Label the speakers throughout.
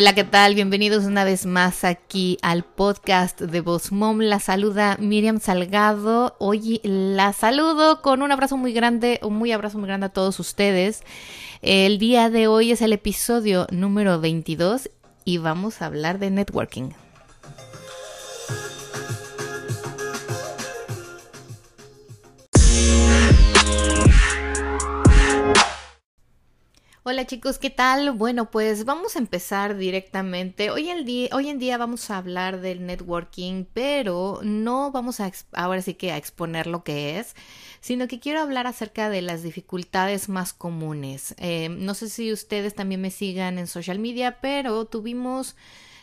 Speaker 1: Hola, ¿qué tal? Bienvenidos una vez más aquí al podcast de Voz Mom. La saluda Miriam Salgado. Hoy la saludo con un abrazo muy grande, un muy abrazo muy grande a todos ustedes. El día de hoy es el episodio número 22 y vamos a hablar de networking. Hola chicos, ¿qué tal? Bueno, pues vamos a empezar directamente. Hoy, en día vamos a hablar del networking, pero no vamos a ahora sí que a exponer lo que es, sino que quiero hablar acerca de las dificultades más comunes. Eh, no sé si ustedes también me sigan en social media, pero tuvimos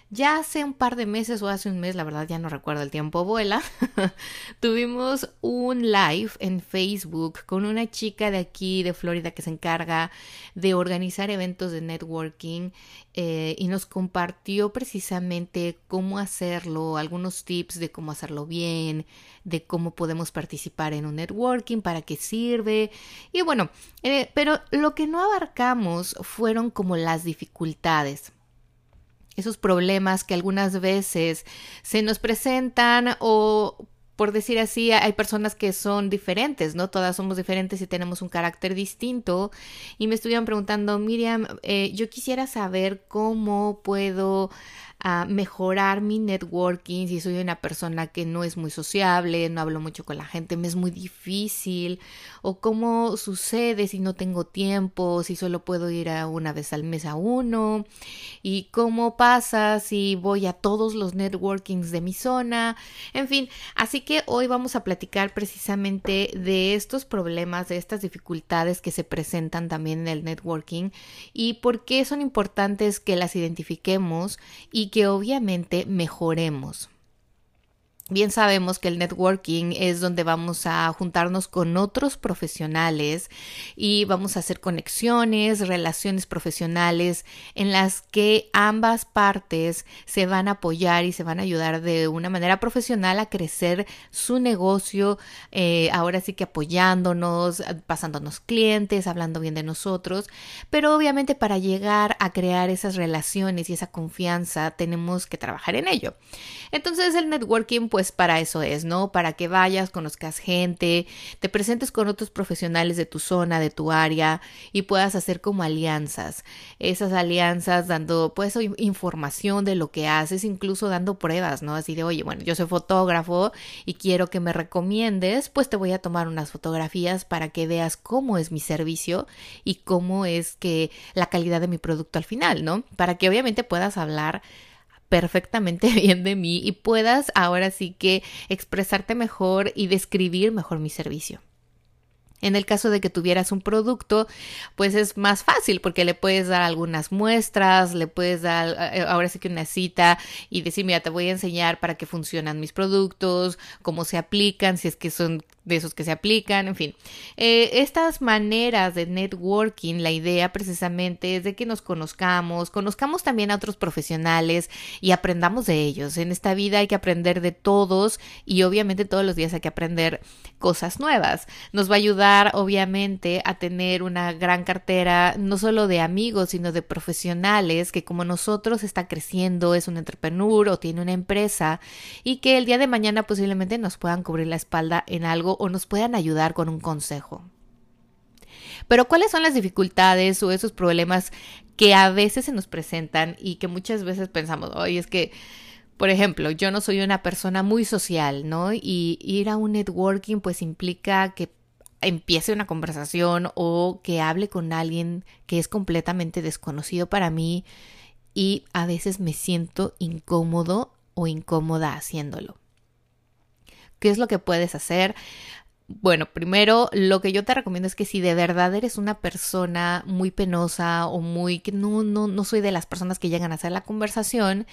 Speaker 1: ya hace un par de meses o hace un mes, la verdad ya no recuerdo el tiempo vuela, tuvimos un live en Facebook con una chica de aquí de Florida que se encarga de organizar eventos de networking eh, y nos compartió precisamente cómo hacerlo, algunos tips de cómo hacerlo bien, de cómo podemos participar en un networking, para qué sirve y bueno, eh, pero lo que no abarcamos fueron como las dificultades esos problemas que algunas veces se nos presentan o por decir así, hay personas que son diferentes, ¿no? Todas somos diferentes y tenemos un carácter distinto. Y me estuvieron preguntando, Miriam, eh, yo quisiera saber cómo puedo a mejorar mi networking, si soy una persona que no es muy sociable, no hablo mucho con la gente, me es muy difícil, o cómo sucede si no tengo tiempo, si solo puedo ir a una vez al mes a uno, y cómo pasa si voy a todos los networkings de mi zona, en fin, así que hoy vamos a platicar precisamente de estos problemas, de estas dificultades que se presentan también en el networking y por qué son importantes que las identifiquemos y que obviamente mejoremos. Bien sabemos que el networking es donde vamos a juntarnos con otros profesionales y vamos a hacer conexiones, relaciones profesionales en las que ambas partes se van a apoyar y se van a ayudar de una manera profesional a crecer su negocio, eh, ahora sí que apoyándonos, pasándonos clientes, hablando bien de nosotros, pero obviamente para llegar a crear esas relaciones y esa confianza tenemos que trabajar en ello. Entonces el networking pues para eso es, ¿no? Para que vayas, conozcas gente, te presentes con otros profesionales de tu zona, de tu área y puedas hacer como alianzas. Esas alianzas dando pues información de lo que haces, incluso dando pruebas, ¿no? Así de, oye, bueno, yo soy fotógrafo y quiero que me recomiendes, pues te voy a tomar unas fotografías para que veas cómo es mi servicio y cómo es que la calidad de mi producto al final, ¿no? Para que obviamente puedas hablar perfectamente bien de mí y puedas ahora sí que expresarte mejor y describir mejor mi servicio. En el caso de que tuvieras un producto, pues es más fácil porque le puedes dar algunas muestras, le puedes dar eh, ahora sí que una cita y decir, mira, te voy a enseñar para qué funcionan mis productos, cómo se aplican, si es que son de esos que se aplican, en fin. Eh, estas maneras de networking, la idea precisamente es de que nos conozcamos, conozcamos también a otros profesionales y aprendamos de ellos. En esta vida hay que aprender de todos y obviamente todos los días hay que aprender cosas nuevas. Nos va a ayudar obviamente a tener una gran cartera no solo de amigos, sino de profesionales que como nosotros está creciendo, es un entrepreneur o tiene una empresa y que el día de mañana posiblemente nos puedan cubrir la espalda en algo o nos puedan ayudar con un consejo. Pero ¿cuáles son las dificultades o esos problemas que a veces se nos presentan y que muchas veces pensamos, oye, es que, por ejemplo, yo no soy una persona muy social, ¿no? Y ir a un networking pues implica que empiece una conversación o que hable con alguien que es completamente desconocido para mí y a veces me siento incómodo o incómoda haciéndolo. ¿Qué es lo que puedes hacer? Bueno, primero lo que yo te recomiendo es que si de verdad eres una persona muy penosa o muy que no no no soy de las personas que llegan a hacer la conversación,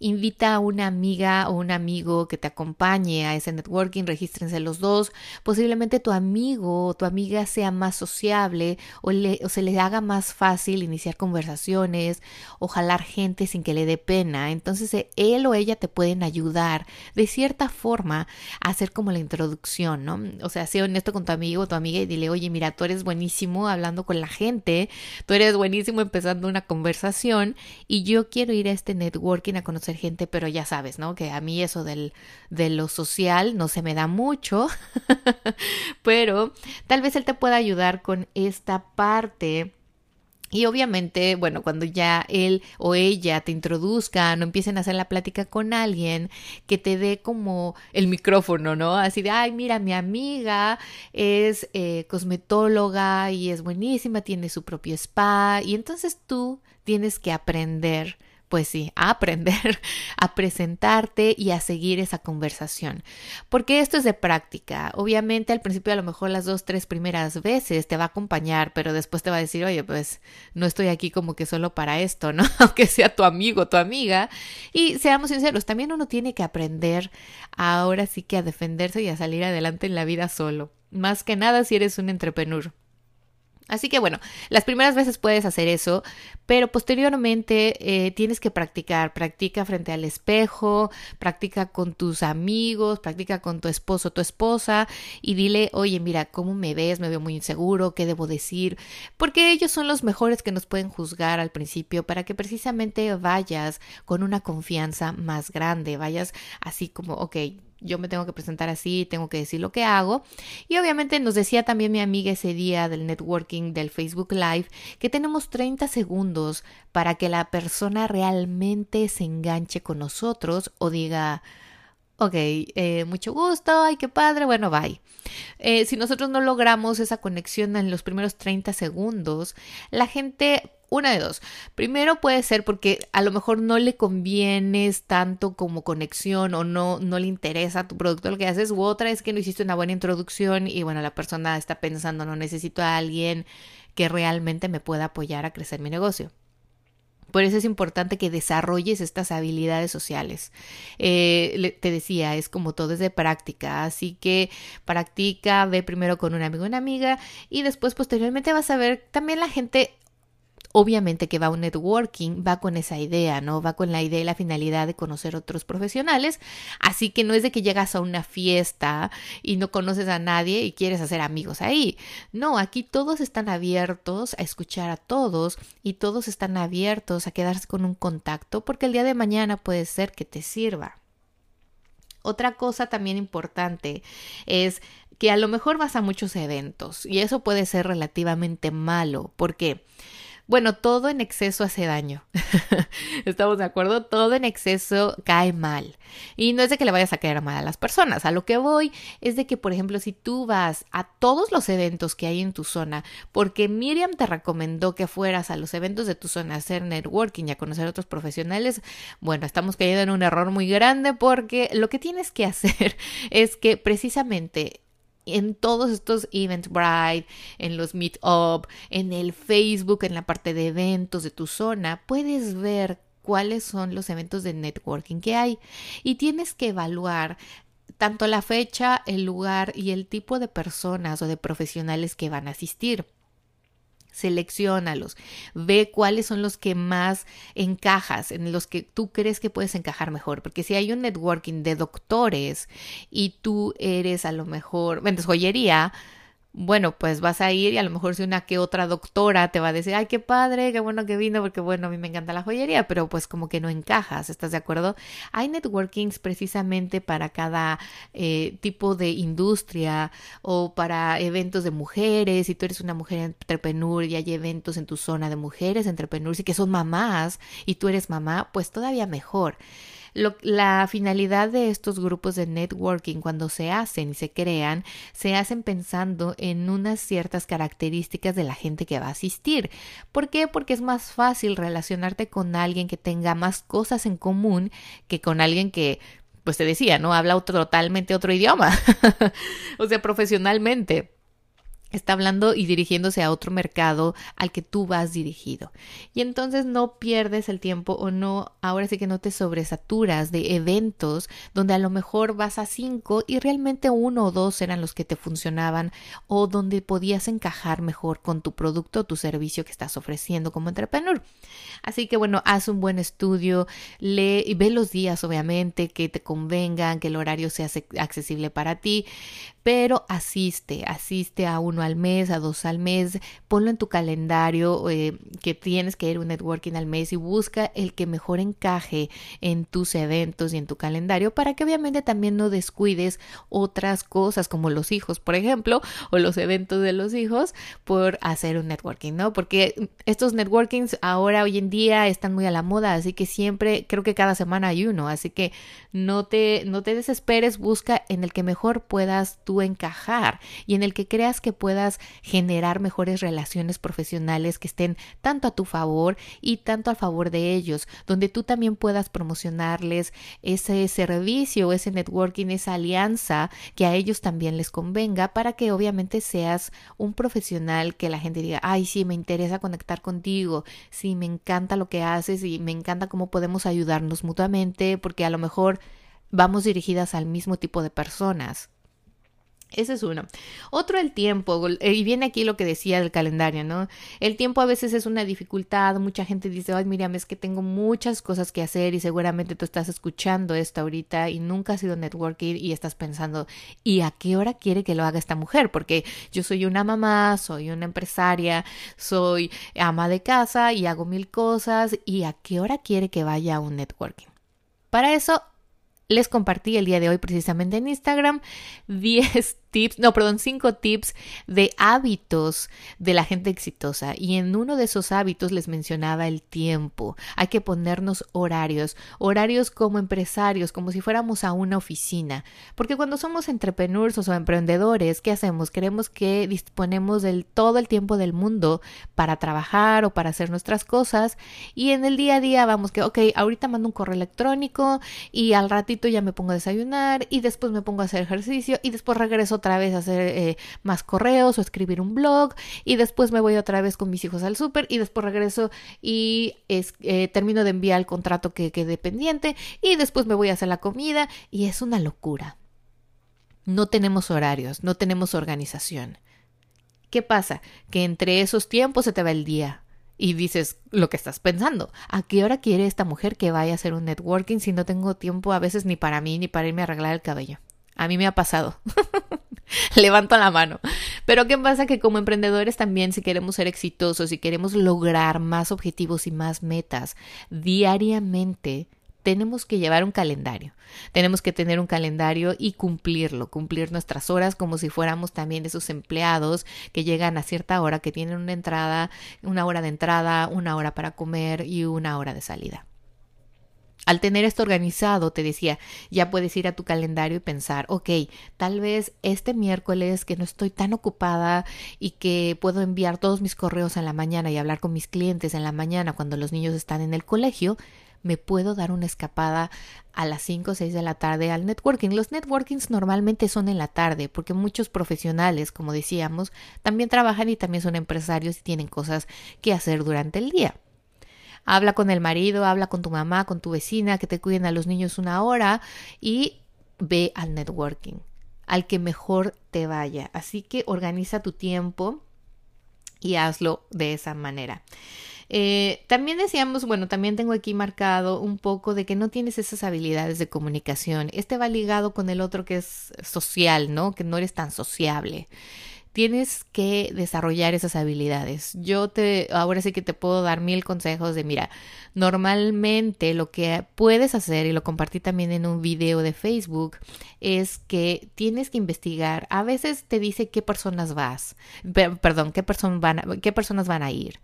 Speaker 1: invita a una amiga o un amigo que te acompañe a ese networking, regístrense los dos. Posiblemente tu amigo o tu amiga sea más sociable o, le, o se le haga más fácil iniciar conversaciones o jalar gente sin que le dé pena. Entonces eh, él o ella te pueden ayudar de cierta forma a hacer como la introducción, ¿no? O sea, sé honesto con tu amigo o tu amiga y dile, oye, mira, tú eres buenísimo hablando con la gente, tú eres buenísimo empezando una conversación y yo quiero ir a este networking a conocer gente, pero ya sabes, ¿no? Que a mí eso del, de lo social no se me da mucho, pero tal vez él te pueda ayudar con esta parte. Y obviamente, bueno, cuando ya él o ella te introduzcan o empiecen a hacer la plática con alguien, que te dé como el micrófono, ¿no? Así de, ay, mira, mi amiga es eh, cosmetóloga y es buenísima, tiene su propio spa. Y entonces tú tienes que aprender pues sí, a aprender a presentarte y a seguir esa conversación. Porque esto es de práctica. Obviamente al principio a lo mejor las dos, tres primeras veces te va a acompañar, pero después te va a decir, oye, pues no estoy aquí como que solo para esto, ¿no? Aunque sea tu amigo, tu amiga. Y seamos sinceros, también uno tiene que aprender ahora sí que a defenderse y a salir adelante en la vida solo. Más que nada si eres un entrepreneur. Así que bueno, las primeras veces puedes hacer eso, pero posteriormente eh, tienes que practicar. Practica frente al espejo, practica con tus amigos, practica con tu esposo tu esposa y dile, oye, mira, ¿cómo me ves? Me veo muy inseguro, ¿qué debo decir? Porque ellos son los mejores que nos pueden juzgar al principio para que precisamente vayas con una confianza más grande, vayas así como, ok, yo me tengo que presentar así, tengo que decir lo que hago. Y obviamente nos decía también mi amiga ese día del networking del Facebook Live que tenemos 30 segundos para que la persona realmente se enganche con nosotros o diga, ok, eh, mucho gusto, ay, qué padre, bueno, bye. Eh, si nosotros no logramos esa conexión en los primeros 30 segundos, la gente una de dos. Primero puede ser porque a lo mejor no le convienes tanto como conexión o no, no le interesa tu producto lo que haces. U otra es que no hiciste una buena introducción y bueno, la persona está pensando no necesito a alguien que realmente me pueda apoyar a crecer mi negocio. Por eso es importante que desarrolles estas habilidades sociales. Eh, te decía, es como todo es de práctica, así que practica, ve primero con un amigo o una amiga y después posteriormente vas a ver también la gente obviamente que va un networking, va con esa idea, ¿no? Va con la idea y la finalidad de conocer otros profesionales. Así que no es de que llegas a una fiesta y no conoces a nadie y quieres hacer amigos ahí. No, aquí todos están abiertos a escuchar a todos y todos están abiertos a quedarse con un contacto porque el día de mañana puede ser que te sirva. Otra cosa también importante es que a lo mejor vas a muchos eventos y eso puede ser relativamente malo. ¿Por qué? Bueno, todo en exceso hace daño. ¿Estamos de acuerdo? Todo en exceso cae mal. Y no es de que le vayas a caer mal a las personas. A lo que voy es de que, por ejemplo, si tú vas a todos los eventos que hay en tu zona, porque Miriam te recomendó que fueras a los eventos de tu zona a hacer networking y a conocer a otros profesionales, bueno, estamos cayendo en un error muy grande porque lo que tienes que hacer es que precisamente en todos estos Eventbrite, en los Meetup, en el Facebook, en la parte de eventos de tu zona, puedes ver cuáles son los eventos de networking que hay. Y tienes que evaluar tanto la fecha, el lugar y el tipo de personas o de profesionales que van a asistir seleccionalos, ve cuáles son los que más encajas, en los que tú crees que puedes encajar mejor, porque si hay un networking de doctores y tú eres a lo mejor, vendes joyería, bueno, pues vas a ir y a lo mejor si una que otra doctora te va a decir, ay, qué padre, qué bueno que vino, porque bueno, a mí me encanta la joyería, pero pues como que no encajas, ¿estás de acuerdo? Hay networkings precisamente para cada eh, tipo de industria o para eventos de mujeres, si tú eres una mujer entrepreneur y hay eventos en tu zona de mujeres entrepreneurs y que son mamás y tú eres mamá, pues todavía mejor la finalidad de estos grupos de networking cuando se hacen y se crean, se hacen pensando en unas ciertas características de la gente que va a asistir. ¿Por qué? Porque es más fácil relacionarte con alguien que tenga más cosas en común que con alguien que pues te decía, ¿no? Habla totalmente otro idioma, o sea, profesionalmente está hablando y dirigiéndose a otro mercado al que tú vas dirigido. Y entonces no pierdes el tiempo o no, ahora sí que no te sobresaturas de eventos donde a lo mejor vas a cinco y realmente uno o dos eran los que te funcionaban o donde podías encajar mejor con tu producto o tu servicio que estás ofreciendo como entrepreneur. Así que bueno, haz un buen estudio, lee y ve los días obviamente que te convengan, que el horario sea accesible para ti pero asiste, asiste a uno al mes, a dos al mes, ponlo en tu calendario eh, que tienes que ir a un networking al mes y busca el que mejor encaje en tus eventos y en tu calendario para que obviamente también no descuides otras cosas como los hijos, por ejemplo, o los eventos de los hijos por hacer un networking, ¿no? Porque estos networkings ahora, hoy en día, están muy a la moda, así que siempre, creo que cada semana hay uno, así que no te, no te desesperes, busca en el que mejor puedas encajar y en el que creas que puedas generar mejores relaciones profesionales que estén tanto a tu favor y tanto a favor de ellos, donde tú también puedas promocionarles ese servicio, ese networking, esa alianza que a ellos también les convenga para que obviamente seas un profesional que la gente diga, ay, sí, me interesa conectar contigo, sí, me encanta lo que haces y me encanta cómo podemos ayudarnos mutuamente porque a lo mejor vamos dirigidas al mismo tipo de personas. Ese es uno. Otro, el tiempo. Eh, y viene aquí lo que decía del calendario, ¿no? El tiempo a veces es una dificultad. Mucha gente dice, ay, Miriam, es que tengo muchas cosas que hacer y seguramente tú estás escuchando esto ahorita y nunca has sido networking y estás pensando, ¿y a qué hora quiere que lo haga esta mujer? Porque yo soy una mamá, soy una empresaria, soy ama de casa y hago mil cosas. ¿Y a qué hora quiere que vaya a un networking? Para eso les compartí el día de hoy precisamente en Instagram 10 tips, no, perdón, cinco tips de hábitos de la gente exitosa. Y en uno de esos hábitos les mencionaba el tiempo. Hay que ponernos horarios, horarios como empresarios, como si fuéramos a una oficina. Porque cuando somos entrepreneurs o emprendedores, ¿qué hacemos? Queremos que disponemos del todo el tiempo del mundo para trabajar o para hacer nuestras cosas. Y en el día a día vamos que, ok, ahorita mando un correo electrónico y al ratito ya me pongo a desayunar y después me pongo a hacer ejercicio y después regreso otra vez hacer eh, más correos o escribir un blog y después me voy otra vez con mis hijos al súper y después regreso y es, eh, termino de enviar el contrato que quede pendiente y después me voy a hacer la comida y es una locura. No tenemos horarios, no tenemos organización. ¿Qué pasa? Que entre esos tiempos se te va el día y dices lo que estás pensando. ¿A qué hora quiere esta mujer que vaya a hacer un networking si no tengo tiempo a veces ni para mí ni para irme a arreglar el cabello? A mí me ha pasado. Levanto la mano. Pero ¿qué pasa? Que como emprendedores también si queremos ser exitosos, si queremos lograr más objetivos y más metas diariamente, tenemos que llevar un calendario. Tenemos que tener un calendario y cumplirlo, cumplir nuestras horas como si fuéramos también esos empleados que llegan a cierta hora, que tienen una entrada, una hora de entrada, una hora para comer y una hora de salida. Al tener esto organizado, te decía, ya puedes ir a tu calendario y pensar, ok, tal vez este miércoles que no estoy tan ocupada y que puedo enviar todos mis correos en la mañana y hablar con mis clientes en la mañana cuando los niños están en el colegio, me puedo dar una escapada a las 5 o 6 de la tarde al networking. Los networkings normalmente son en la tarde porque muchos profesionales, como decíamos, también trabajan y también son empresarios y tienen cosas que hacer durante el día. Habla con el marido, habla con tu mamá, con tu vecina, que te cuiden a los niños una hora y ve al networking, al que mejor te vaya. Así que organiza tu tiempo y hazlo de esa manera. Eh, también decíamos, bueno, también tengo aquí marcado un poco de que no tienes esas habilidades de comunicación. Este va ligado con el otro que es social, ¿no? Que no eres tan sociable tienes que desarrollar esas habilidades. Yo te, ahora sí que te puedo dar mil consejos de, mira, normalmente lo que puedes hacer, y lo compartí también en un video de Facebook, es que tienes que investigar. A veces te dice qué personas vas, perdón, qué, van, qué personas van a ir.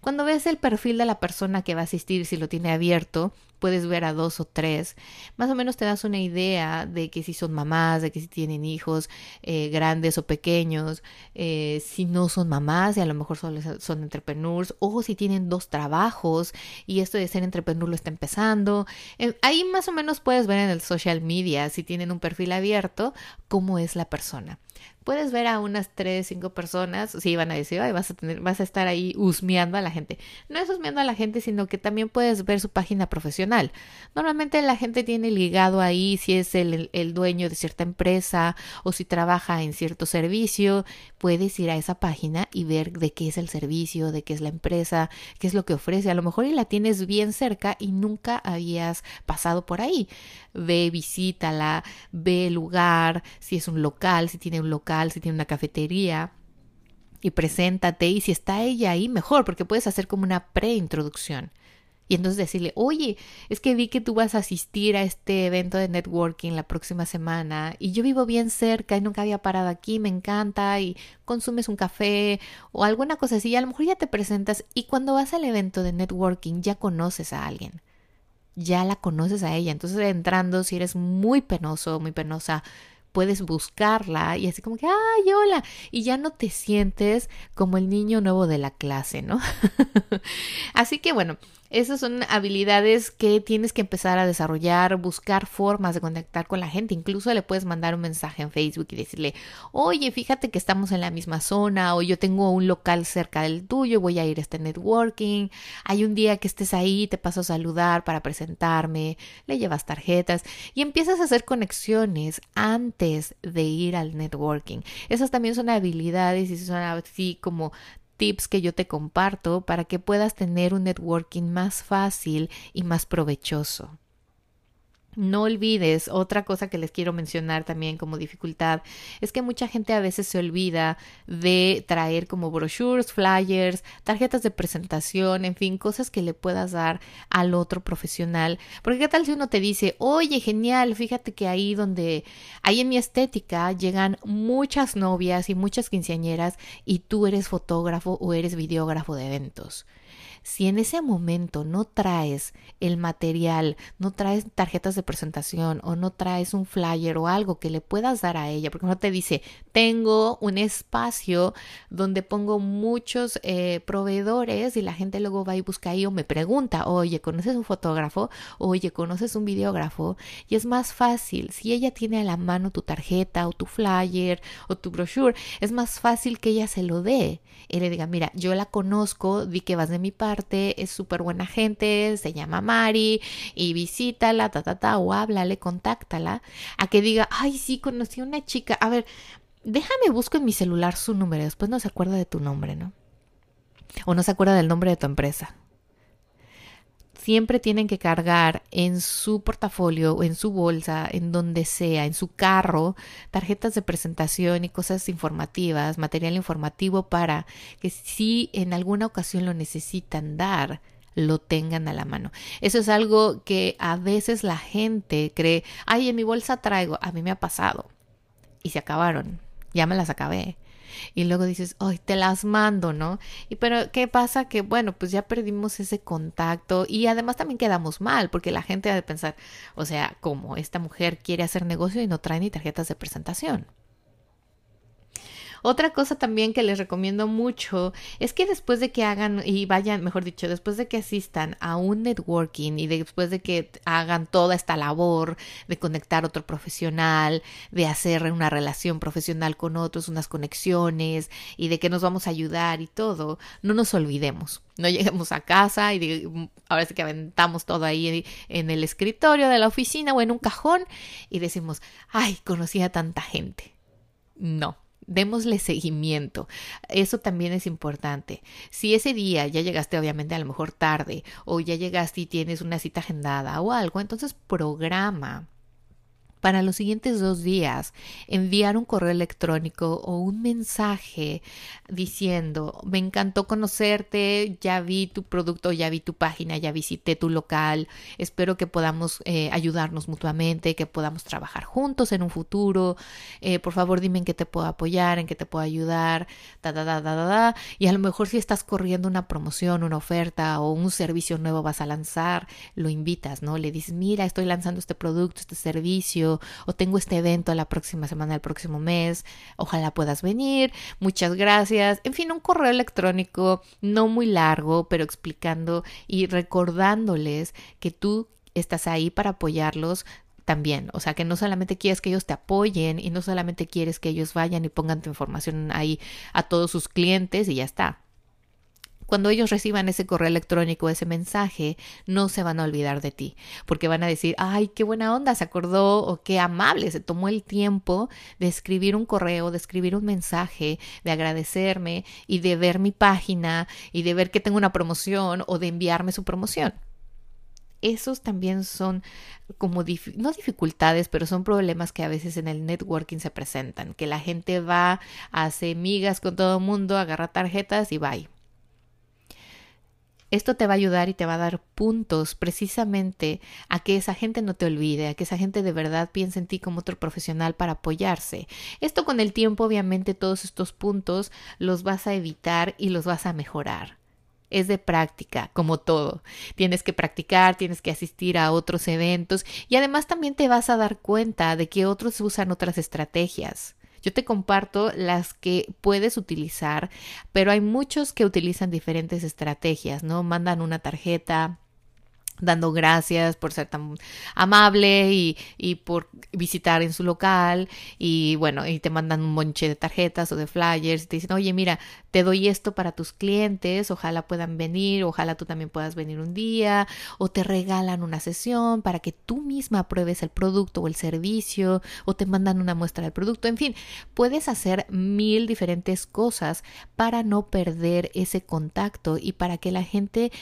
Speaker 1: Cuando ves el perfil de la persona que va a asistir, si lo tiene abierto, puedes ver a dos o tres, más o menos te das una idea de que si son mamás, de que si tienen hijos eh, grandes o pequeños, eh, si no son mamás y a lo mejor son, son entrepreneurs, o si tienen dos trabajos y esto de ser entrepreneur lo está empezando. Eh, ahí más o menos puedes ver en el social media, si tienen un perfil abierto, cómo es la persona puedes ver a unas tres, cinco personas, sí, van a decir, ay, vas a tener, vas a estar ahí husmeando a la gente. No es husmeando a la gente, sino que también puedes ver su página profesional. Normalmente la gente tiene ligado ahí si es el, el dueño de cierta empresa o si trabaja en cierto servicio, puedes ir a esa página y ver de qué es el servicio, de qué es la empresa, qué es lo que ofrece. A lo mejor y la tienes bien cerca y nunca habías pasado por ahí. Ve, visítala, ve el lugar, si es un local, si tiene un local si tiene una cafetería, y preséntate y si está ella ahí, mejor, porque puedes hacer como una preintroducción. Y entonces decirle, oye, es que vi que tú vas a asistir a este evento de networking la próxima semana y yo vivo bien cerca y nunca había parado aquí, me encanta y consumes un café o alguna cosa así. Y a lo mejor ya te presentas y cuando vas al evento de networking ya conoces a alguien, ya la conoces a ella. Entonces entrando, si eres muy penoso, muy penosa, puedes buscarla y así como que, ay, hola, y ya no te sientes como el niño nuevo de la clase, ¿no? así que bueno, esas son habilidades que tienes que empezar a desarrollar, buscar formas de conectar con la gente. Incluso le puedes mandar un mensaje en Facebook y decirle, oye, fíjate que estamos en la misma zona o yo tengo un local cerca del tuyo, voy a ir a este networking. Hay un día que estés ahí, te paso a saludar para presentarme, le llevas tarjetas y empiezas a hacer conexiones antes de ir al networking. Esas también son habilidades y son así como tips que yo te comparto para que puedas tener un networking más fácil y más provechoso. No olvides, otra cosa que les quiero mencionar también como dificultad, es que mucha gente a veces se olvida de traer como brochures, flyers, tarjetas de presentación, en fin, cosas que le puedas dar al otro profesional. Porque qué tal si uno te dice, oye, genial, fíjate que ahí donde, ahí en mi estética llegan muchas novias y muchas quinceañeras y tú eres fotógrafo o eres videógrafo de eventos. Si en ese momento no traes el material, no traes tarjetas de presentación o no traes un flyer o algo que le puedas dar a ella, porque no te dice, tengo un espacio donde pongo muchos eh, proveedores y la gente luego va y busca ahí o me pregunta, oye, ¿conoces un fotógrafo? Oye, ¿conoces un videógrafo? Y es más fácil, si ella tiene a la mano tu tarjeta o tu flyer o tu brochure, es más fácil que ella se lo dé y le diga, mira, yo la conozco, vi que vas de mi parte, es súper buena gente, se llama Mari y visítala, ta, ta, ta, o háblale, contáctala, a que diga, ay, sí, conocí a una chica, a ver, déjame busco en mi celular su número, después no se acuerda de tu nombre, ¿no? O no se acuerda del nombre de tu empresa siempre tienen que cargar en su portafolio en su bolsa, en donde sea, en su carro, tarjetas de presentación y cosas informativas, material informativo para que si en alguna ocasión lo necesitan dar, lo tengan a la mano. Eso es algo que a veces la gente cree, ay, en mi bolsa traigo, a mí me ha pasado. Y se acabaron, ya me las acabé y luego dices, ay, te las mando, ¿no? Y pero, ¿qué pasa? Que bueno, pues ya perdimos ese contacto y además también quedamos mal porque la gente ha de pensar, o sea, ¿cómo? Esta mujer quiere hacer negocio y no trae ni tarjetas de presentación. Otra cosa también que les recomiendo mucho es que después de que hagan y vayan, mejor dicho, después de que asistan a un networking y después de que hagan toda esta labor de conectar otro profesional, de hacer una relación profesional con otros, unas conexiones y de que nos vamos a ayudar y todo, no nos olvidemos. No lleguemos a casa y ahora sí que aventamos todo ahí en el escritorio de la oficina o en un cajón y decimos, ay, conocí a tanta gente. No, démosle seguimiento. Eso también es importante. Si ese día ya llegaste obviamente a lo mejor tarde o ya llegaste y tienes una cita agendada o algo, entonces programa para los siguientes dos días enviar un correo electrónico o un mensaje diciendo, me encantó conocerte, ya vi tu producto, ya vi tu página, ya visité tu local, espero que podamos eh, ayudarnos mutuamente, que podamos trabajar juntos en un futuro, eh, por favor dime en qué te puedo apoyar, en qué te puedo ayudar, da, da, da, da, da, y a lo mejor si estás corriendo una promoción, una oferta o un servicio nuevo vas a lanzar, lo invitas, ¿no? Le dices, mira, estoy lanzando este producto, este servicio, o tengo este evento la próxima semana, el próximo mes, ojalá puedas venir, muchas gracias, en fin, un correo electrónico no muy largo, pero explicando y recordándoles que tú estás ahí para apoyarlos también. O sea, que no solamente quieres que ellos te apoyen y no solamente quieres que ellos vayan y pongan tu información ahí a todos sus clientes y ya está. Cuando ellos reciban ese correo electrónico, ese mensaje, no se van a olvidar de ti, porque van a decir, ay, qué buena onda, se acordó o qué amable, se tomó el tiempo de escribir un correo, de escribir un mensaje, de agradecerme y de ver mi página y de ver que tengo una promoción o de enviarme su promoción. Esos también son como, no dificultades, pero son problemas que a veces en el networking se presentan, que la gente va, hace migas con todo el mundo, agarra tarjetas y bye esto te va a ayudar y te va a dar puntos precisamente a que esa gente no te olvide, a que esa gente de verdad piense en ti como otro profesional para apoyarse. Esto con el tiempo, obviamente, todos estos puntos los vas a evitar y los vas a mejorar. Es de práctica, como todo. Tienes que practicar, tienes que asistir a otros eventos y además también te vas a dar cuenta de que otros usan otras estrategias. Yo te comparto las que puedes utilizar, pero hay muchos que utilizan diferentes estrategias, ¿no? Mandan una tarjeta, dando gracias por ser tan amable y, y, por visitar en su local. Y bueno, y te mandan un monche de tarjetas o de flyers y te dicen, oye, mira, te doy esto para tus clientes, ojalá puedan venir, ojalá tú también puedas venir un día, o te regalan una sesión para que tú misma pruebes el producto o el servicio, o te mandan una muestra del producto, en fin, puedes hacer mil diferentes cosas para no perder ese contacto y para que la gente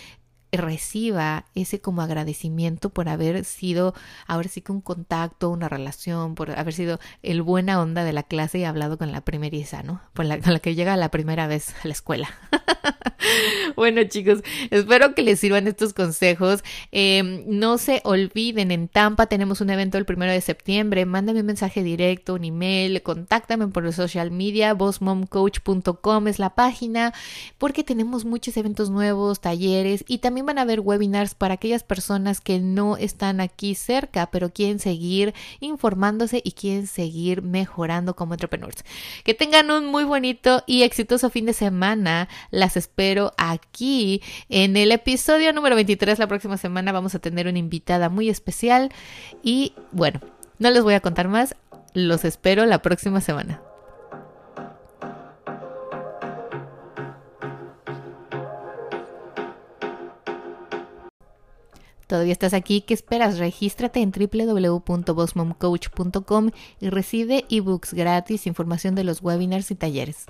Speaker 1: reciba ese como agradecimiento por haber sido, ahora sí que un contacto, una relación, por haber sido el buena onda de la clase y hablado con la primeriza, ¿no? Con la, con la que llega la primera vez a la escuela. bueno chicos, espero que les sirvan estos consejos. Em, no se olviden, en Tampa tenemos un evento el primero de septiembre. Mándame un mensaje directo, un email, contáctame por el social media, bossmomcoach.com es la página, porque tenemos muchos eventos nuevos, talleres y también van a haber webinars para aquellas personas que no están aquí cerca, pero quieren seguir informándose y quieren seguir mejorando como entrepreneurs. Que tengan un muy bonito y exitoso fin de semana. Las espero aquí en el episodio número 23. La próxima semana vamos a tener una invitada muy especial y bueno, no les voy a contar más. Los espero la próxima semana. ¿Todavía estás aquí? ¿Qué esperas? Regístrate en www.bossmomcoach.com y recibe ebooks gratis, información de los webinars y talleres.